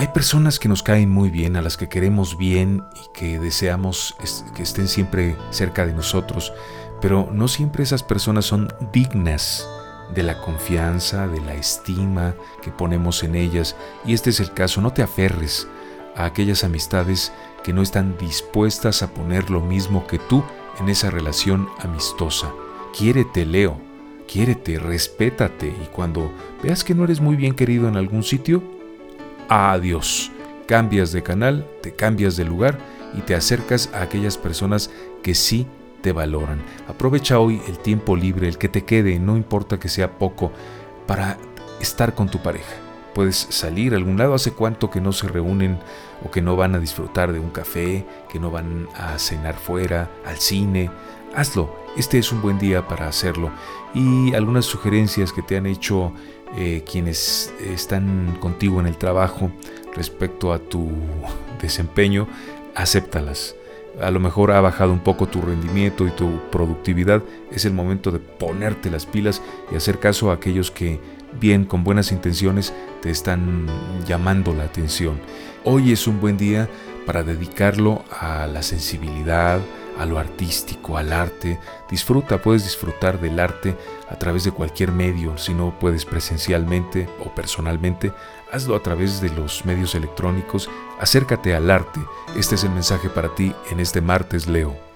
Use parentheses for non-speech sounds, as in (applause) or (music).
Hay personas que nos caen muy bien, a las que queremos bien y que deseamos que estén siempre cerca de nosotros, pero no siempre esas personas son dignas de la confianza, de la estima que ponemos en ellas. Y este es el caso, no te aferres a aquellas amistades que no están dispuestas a poner lo mismo que tú en esa relación amistosa. Quiérete, Leo, quiérete, respétate y cuando veas que no eres muy bien querido en algún sitio, adiós. Cambias de canal, te cambias de lugar y te acercas a aquellas personas que sí te valoran. Aprovecha hoy el tiempo libre, el que te quede, no importa que sea poco, para estar con tu pareja. Puedes salir a algún lado, hace cuánto que no se reúnen o que no van a disfrutar de un café, que no van a cenar fuera, al cine. Hazlo, este es un buen día para hacerlo. Y algunas sugerencias que te han hecho eh, quienes están contigo en el trabajo respecto a tu (laughs) desempeño, acéptalas a lo mejor ha bajado un poco tu rendimiento y tu productividad, es el momento de ponerte las pilas y hacer caso a aquellos que, bien, con buenas intenciones, te están llamando la atención. Hoy es un buen día para dedicarlo a la sensibilidad, a lo artístico, al arte. Disfruta, puedes disfrutar del arte a través de cualquier medio, si no puedes presencialmente o personalmente, hazlo a través de los medios electrónicos, acércate al arte. Este es el mensaje para ti en este martes, Leo.